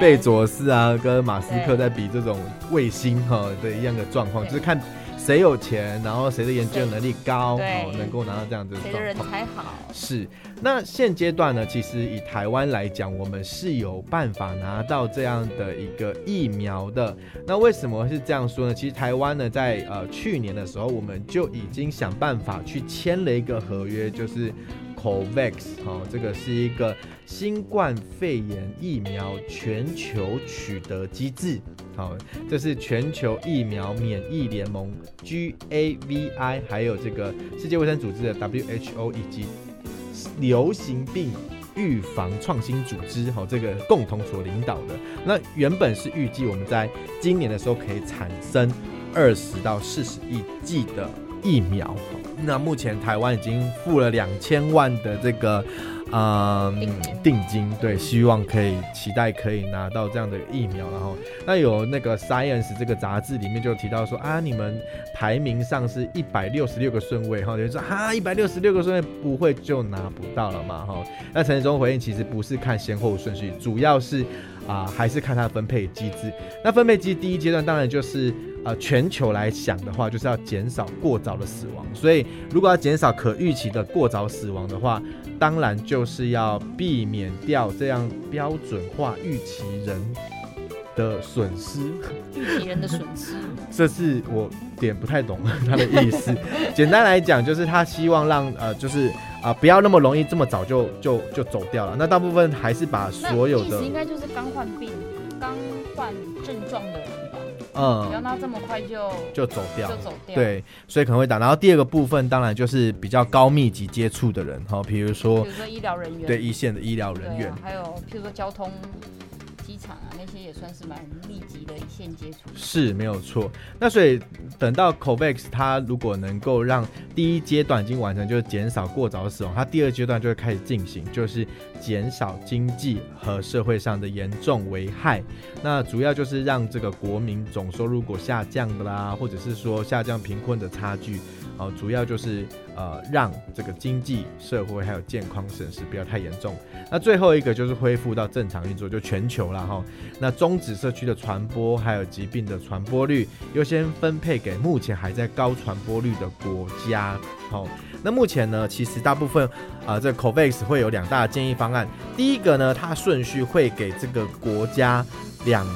贝佐斯啊跟马斯克在比这种卫星哈的一样的状况，就是看。谁有钱，然后谁的研究能力高，好，能够拿到这样子的人才好。是，那现阶段呢，其实以台湾来讲，我们是有办法拿到这样的一个疫苗的。那为什么是这样说呢？其实台湾呢，在呃去年的时候，我们就已经想办法去签了一个合约，就是 COVAX，哦，这个是一个新冠肺炎疫苗全球取得机制。好，这是全球疫苗免疫联盟 GAVI，还有这个世界卫生组织的 WHO 以及流行病预防创新组织，好，这个共同所领导的。那原本是预计我们在今年的时候可以产生二十到四十亿剂的疫苗。那目前台湾已经付了两千万的这个。嗯，定金对，希望可以期待可以拿到这样的疫苗，然后那有那个 Science 这个杂志里面就提到说啊，你们排名上是一百六十六个顺位哈，有人说哈一百六十六个顺位不会就拿不到了嘛哈？那陈时中回应其实不是看先后顺序，主要是啊还是看它的分配机制。那分配机第一阶段当然就是。呃，全球来想的话，就是要减少过早的死亡。所以，如果要减少可预期的过早死亡的话，当然就是要避免掉这样标准化预期人的损失。预期人的损失，这是我点不太懂他的意思。简单来讲，就是他希望让呃，就是啊、呃，不要那么容易这么早就就就走掉了。那大部分还是把所有的，应该就是刚患病、刚患症状的人。嗯，不要那这么快就就走掉，就走掉。对，所以可能会打。然后第二个部分，当然就是比较高密集接触的人，哈，比如说，比如说医疗人员，对一线的医疗人员，啊，还有譬如说交通。机场啊，那些也算是蛮密集的一线接触，是没有错。那所以等到 COVAX 它如果能够让第一阶段已经完成，就是减少过早死亡，它第二阶段就会开始进行，就是减少经济和社会上的严重危害。那主要就是让这个国民总收入如果下降的啦，或者是说下降贫困的差距。哦，主要就是呃，让这个经济社会还有健康损失不要太严重。那最后一个就是恢复到正常运作，就全球了哈。那终止社区的传播，还有疾病的传播率，优先分配给目前还在高传播率的国家。好，那目前呢，其实大部分啊、这个 COVAX 会有两大建议方案。第一个呢，它顺序会给这个国家两。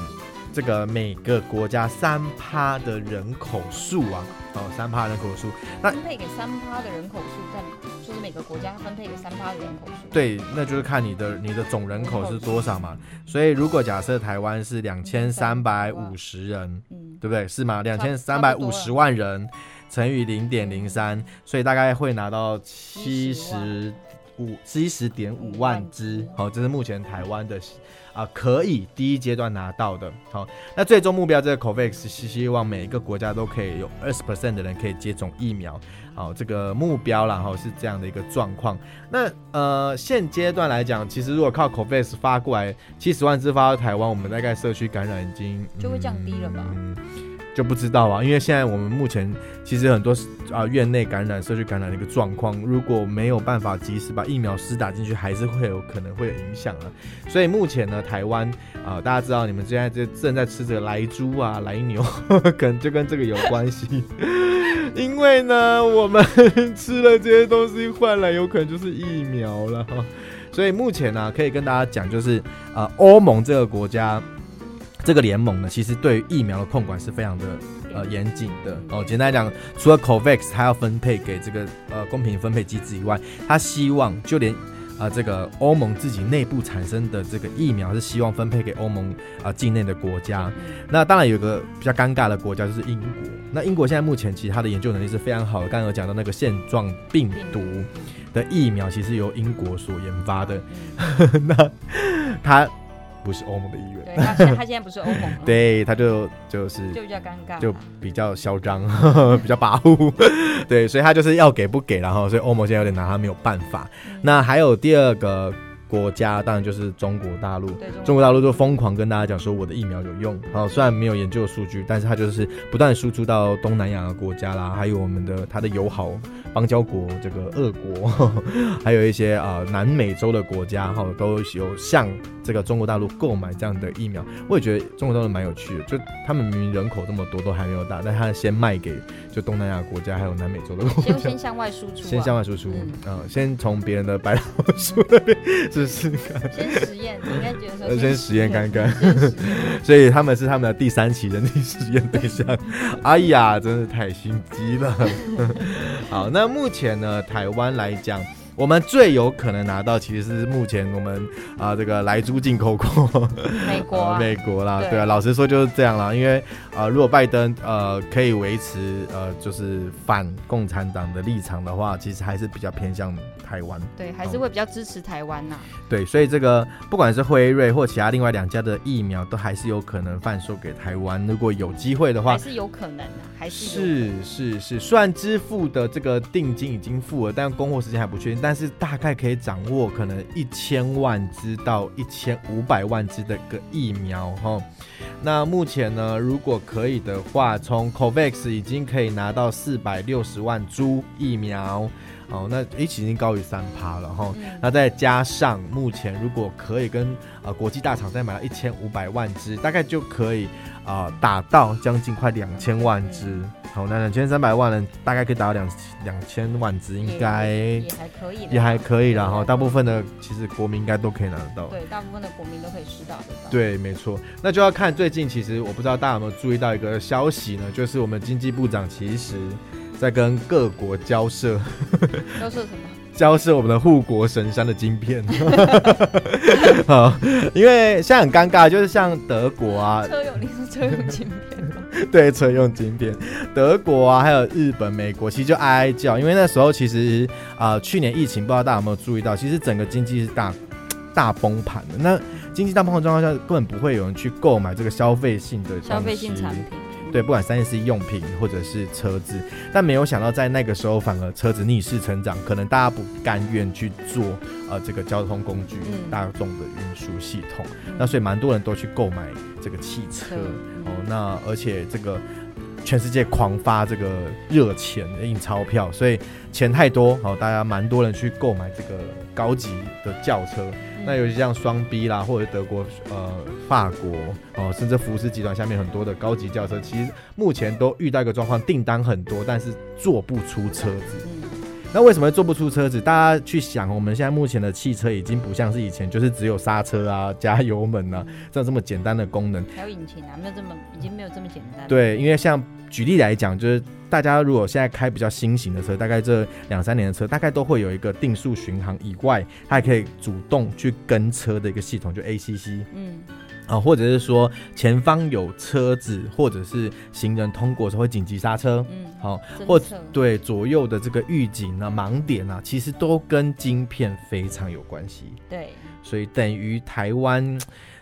这个每个国家三趴的人口数啊，哦，三趴人口数，那分配给三趴的人口数，在就是每个国家分配给三趴的人口数。对，那就是看你的你的总人口是多少嘛。所以如果假设台湾是两千三百五十人，嗯，对不对？是吗？两千三百五十万人乘以零点零三，所以大概会拿到七十五七十点五万只。好，这是目前台湾的。啊，可以第一阶段拿到的，好，那最终目标这个 COVAX 是希望每一个国家都可以有二十 percent 的人可以接种疫苗，好，这个目标然后是这样的一个状况。那呃，现阶段来讲，其实如果靠 COVAX 发过来七十万支发到台湾，我们大概社区感染已经、嗯、就会降低了吧？就不知道啊，因为现在我们目前其实很多啊院内感染、社区感染的一个状况，如果没有办法及时把疫苗施打进去，还是会有可能会有影响啊。所以目前呢，台湾啊，大家知道你们现在正正在吃这个莱猪啊、莱牛，可能就跟这个有关系。因为呢，我们吃了这些东西换来，有可能就是疫苗了。所以目前呢，可以跟大家讲，就是啊，欧盟这个国家。这个联盟呢，其实对于疫苗的控管是非常的呃严谨的哦。简单来讲，除了 COVAX 它要分配给这个呃公平分配机制以外，他希望就连啊、呃，这个欧盟自己内部产生的这个疫苗是希望分配给欧盟啊境内的国家。那当然有一个比较尴尬的国家就是英国。那英国现在目前其实它的研究能力是非常好的。刚刚有讲到那个腺状病毒的疫苗，其实由英国所研发的。那它。不是欧盟的议员，对，他现他现在不是欧盟，对，他就就是就比较尴尬，就比较嚣张，比较跋扈，对，所以他就是要给不给，然后所以欧盟现在有点拿他没有办法。嗯、那还有第二个国家，当然就是中国大陆，中国大陆。就疯狂跟大家讲说我的疫苗有用，好，虽然没有研究数据，但是他就是不断输出到东南亚的国家啦，还有我们的他的友好邦交国这个俄国，还有一些啊、呃、南美洲的国家哈，都有向这个中国大陆购买这样的疫苗。我也觉得中国大陆蛮有趣的，就他们明明人口这么多都还没有打，但他先卖给就东南亚国家还有南美洲的国家，先先向外输出、啊，先向外输出，嗯，嗯先从别人的白老鼠那边试试看，先实验，你应该觉得说先实验看看，所以他们是他们的第三期人体实验对象。哎呀，真是太心机了。好，那目前呢，台湾来讲，我们最有可能拿到，其实是目前我们啊、呃、这个莱猪进口国美国、啊呃，美国啦，对，对啊，老实说就是这样啦，因为啊、呃，如果拜登呃可以维持呃就是反共产党的立场的话，其实还是比较偏向。台湾对，还是会比较支持台湾呐、啊嗯。对，所以这个不管是辉瑞或其他另外两家的疫苗，都还是有可能贩售给台湾。如果有机会的话，还是有可能的、啊，还是是是是。虽然支付的这个定金已经付了，但供货时间还不确定。但是大概可以掌握可能一千万支到一千五百万支的个疫苗哈。那目前呢，如果可以的话，从 COVAX 已经可以拿到四百六十万株疫苗。哦，那一起已经高于三趴了哈。嗯、那再加上目前如果可以跟呃国际大厂再买到一千五百万只，大概就可以啊、呃、打到将近快两千万支。好，那两千三百万人大概可以打到两两千万只，应该也还可以，也还可以啦哈。大部分的其实国民应该都可以拿得到。对，大部分的国民都可以吃到的。对，没错。那就要看最近，其实我不知道大家有没有注意到一个消息呢，就是我们经济部长其实。在跟各国交涉，交涉什么？交涉我们的护国神山的晶片。好，因为现在很尴尬，就是像德国啊，车用，你是车用晶片吗？对，车用晶片，德国啊，还有日本、美国，其实就哀哀叫，因为那时候其实啊、呃，去年疫情，不知道大家有没有注意到，其实整个经济是大 大崩盘的。那经济大崩盘状况下，根本不会有人去购买这个消费性的消费性产品。对，不管三 C 用品或者是车子，但没有想到在那个时候反而车子逆势成长，可能大家不甘愿去做呃这个交通工具、嗯、大众的运输系统，嗯、那所以蛮多人都去购买这个汽车、嗯、哦。那而且这个全世界狂发这个热钱印钞票，所以钱太多，好、哦，大家蛮多人去购买这个高级的轿车。那尤其像双 B 啦，或者德国、呃法国哦，甚至福斯集团下面很多的高级轿车，其实目前都遇到一个状况，订单很多，但是做不出车子。那为什么会做不出车子？大家去想，我们现在目前的汽车已经不像是以前，就是只有刹车啊、加油门啊这样这么简单的功能，还有引擎啊，没有这么已经没有这么简单。对，因为像举例来讲，就是。大家如果现在开比较新型的车，大概这两三年的车，大概都会有一个定速巡航以外，它还可以主动去跟车的一个系统，就 ACC。嗯，啊，或者是说前方有车子或者是行人通过的时候会紧急刹车。嗯，好、啊，或者对左右的这个预警啊、盲点啊，其实都跟晶片非常有关系。对，所以等于台湾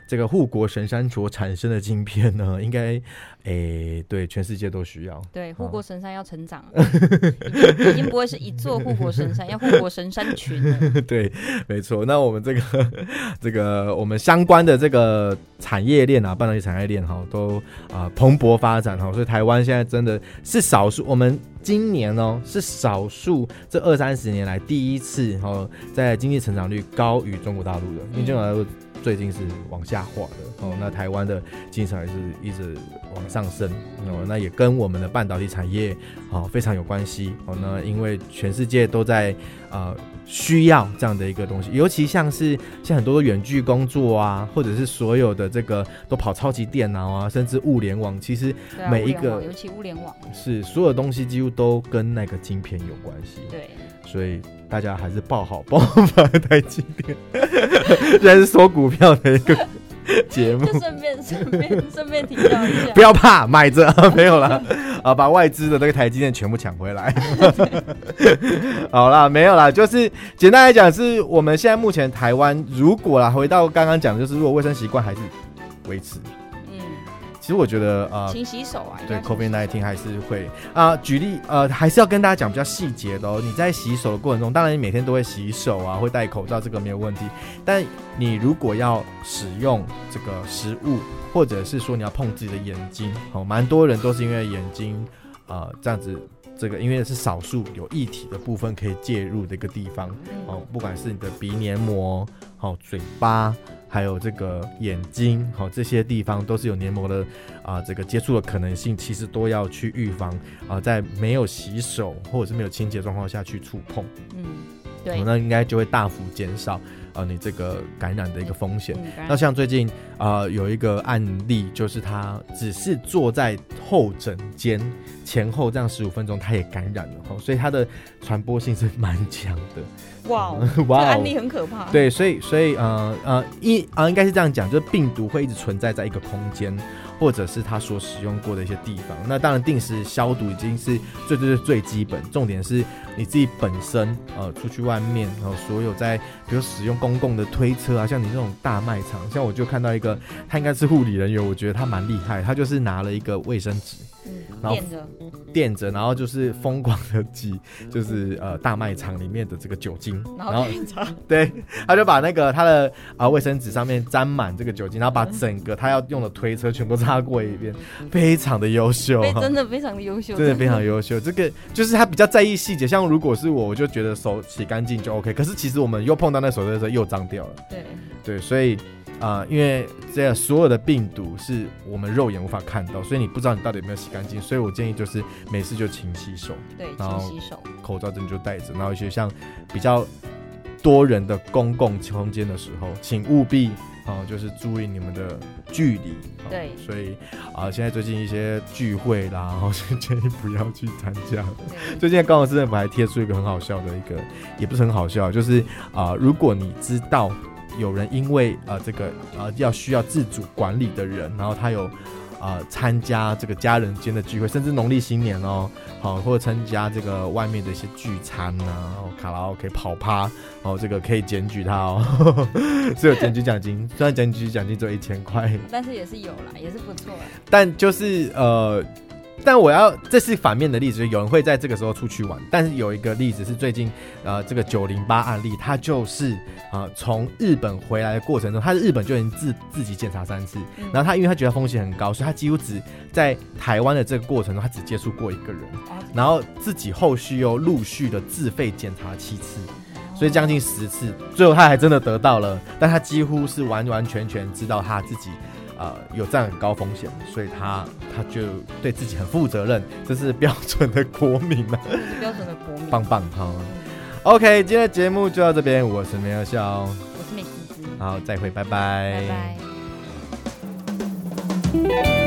这个护国神山所产生的晶片呢，应该。哎、欸，对，全世界都需要。对，护国神山要成长，哦、已经不会是一座护国神山，要护国神山群。对，没错。那我们这个这个我们相关的这个产业链啊，半导体产业链哈，都啊、呃、蓬勃发展哈。所以台湾现在真的是少数，我们今年哦是少数这二三十年来第一次哈，在经济成长率高于中国大陆的，因为中国大陆最近是往下滑的哦。那台湾的经济还是一直往。上升哦，那也跟我们的半导体产业啊非常有关系哦。那因为全世界都在啊需要这样的一个东西，尤其像是像很多的远距工作啊，或者是所有的这个都跑超级电脑啊，甚至物联网，其实每一个，啊、尤其物联网是所有东西几乎都跟那个晶片有关系。对，所以大家还是抱好抱好台积电，现在是说股票的一个。节目就顺便顺便顺便提到一下，不要怕，买着 没有了啊，把外资的那个台积电全部抢回来。好啦，没有啦，就是简单来讲，是我们现在目前台湾，如果啦回到刚刚讲的，就是如果卫生习惯还是维持。其实我觉得，呃，勤洗手啊，对，COVID-19 还是会啊、呃。举例，呃，还是要跟大家讲比较细节的哦。你在洗手的过程中，当然你每天都会洗手啊，会戴口罩，这个没有问题。但你如果要使用这个食物，或者是说你要碰自己的眼睛，哦，蛮多人都是因为眼睛啊、呃、这样子，这个因为是少数有液体的部分可以介入的一个地方，哦，不管是你的鼻黏膜，好、哦，嘴巴。还有这个眼睛，好，这些地方都是有黏膜的啊，这个接触的可能性，其实都要去预防啊，在没有洗手或者是没有清洁状况下去触碰，嗯，对，那应该就会大幅减少呃你这个感染的一个风险。那像最近啊有一个案例，就是他只是坐在候诊间前后这样十五分钟，他也感染了，所以他的传播性是蛮强的。哇，哇，案例很可怕。对，所以所以呃呃一啊、呃、应该是这样讲，就是病毒会一直存在在一个空间，或者是它所使用过的一些地方。那当然定时消毒已经是最最最最基本。重点是你自己本身呃出去外面，然后所有在比如使用公共的推车啊，像你这种大卖场，像我就看到一个，他应该是护理人员，我觉得他蛮厉害，他就是拿了一个卫生纸。然后垫着，垫着，然后就是疯狂的挤，就是呃大卖场里面的这个酒精，然后 对，他就把那个他的啊卫生纸上面沾满这个酒精，然后把整个他要用的推车全部擦过一遍，非常的优秀，真的非常的优秀，真的非常优秀。这个就是他比较在意细节，像如果是我，我就觉得手洗干净就 OK，可是其实我们又碰到那手的时候又脏掉了，对。对，所以。啊、呃，因为这样所有的病毒是我们肉眼无法看到，所以你不知道你到底有没有洗干净。所以我建议就是每次就勤洗手，对，勤洗手，口罩真的就戴着。然后一些像比较多人的公共空间的时候，请务必啊、呃，就是注意你们的距离。对，所以啊、呃，现在最近一些聚会啦，然后就建议不要去参加。最近高雄市政府还贴出一个很好笑的一个，也不是很好笑，就是啊、呃，如果你知道。有人因为呃这个呃要需要自主管理的人，然后他有呃参加这个家人间的聚会，甚至农历新年哦，好或者参加这个外面的一些聚餐呐、啊，然后卡拉 OK 跑趴，哦这个可以检举他哦，是有检举奖金，虽然检举奖金只有一千块，但是也是有啦，也是不错。但就是呃。但我要，这是反面的例子，有人会在这个时候出去玩。但是有一个例子是最近，呃，这个九零八案例，他就是啊，从、呃、日本回来的过程中，他在日本就已经自自己检查三次，然后他因为他觉得风险很高，所以他几乎只在台湾的这个过程中，他只接触过一个人，然后自己后续又陆续的自费检查七次，所以将近十次，最后他还真的得到了，但他几乎是完完全全知道他自己。呃，有这样很高风险，所以他他就对自己很负责任，这是标准的国民啊，标准的国民，棒棒哈。OK，今天的节目就到这边，我是梅尔笑，我是美滋滋，好，再会，拜拜，拜拜。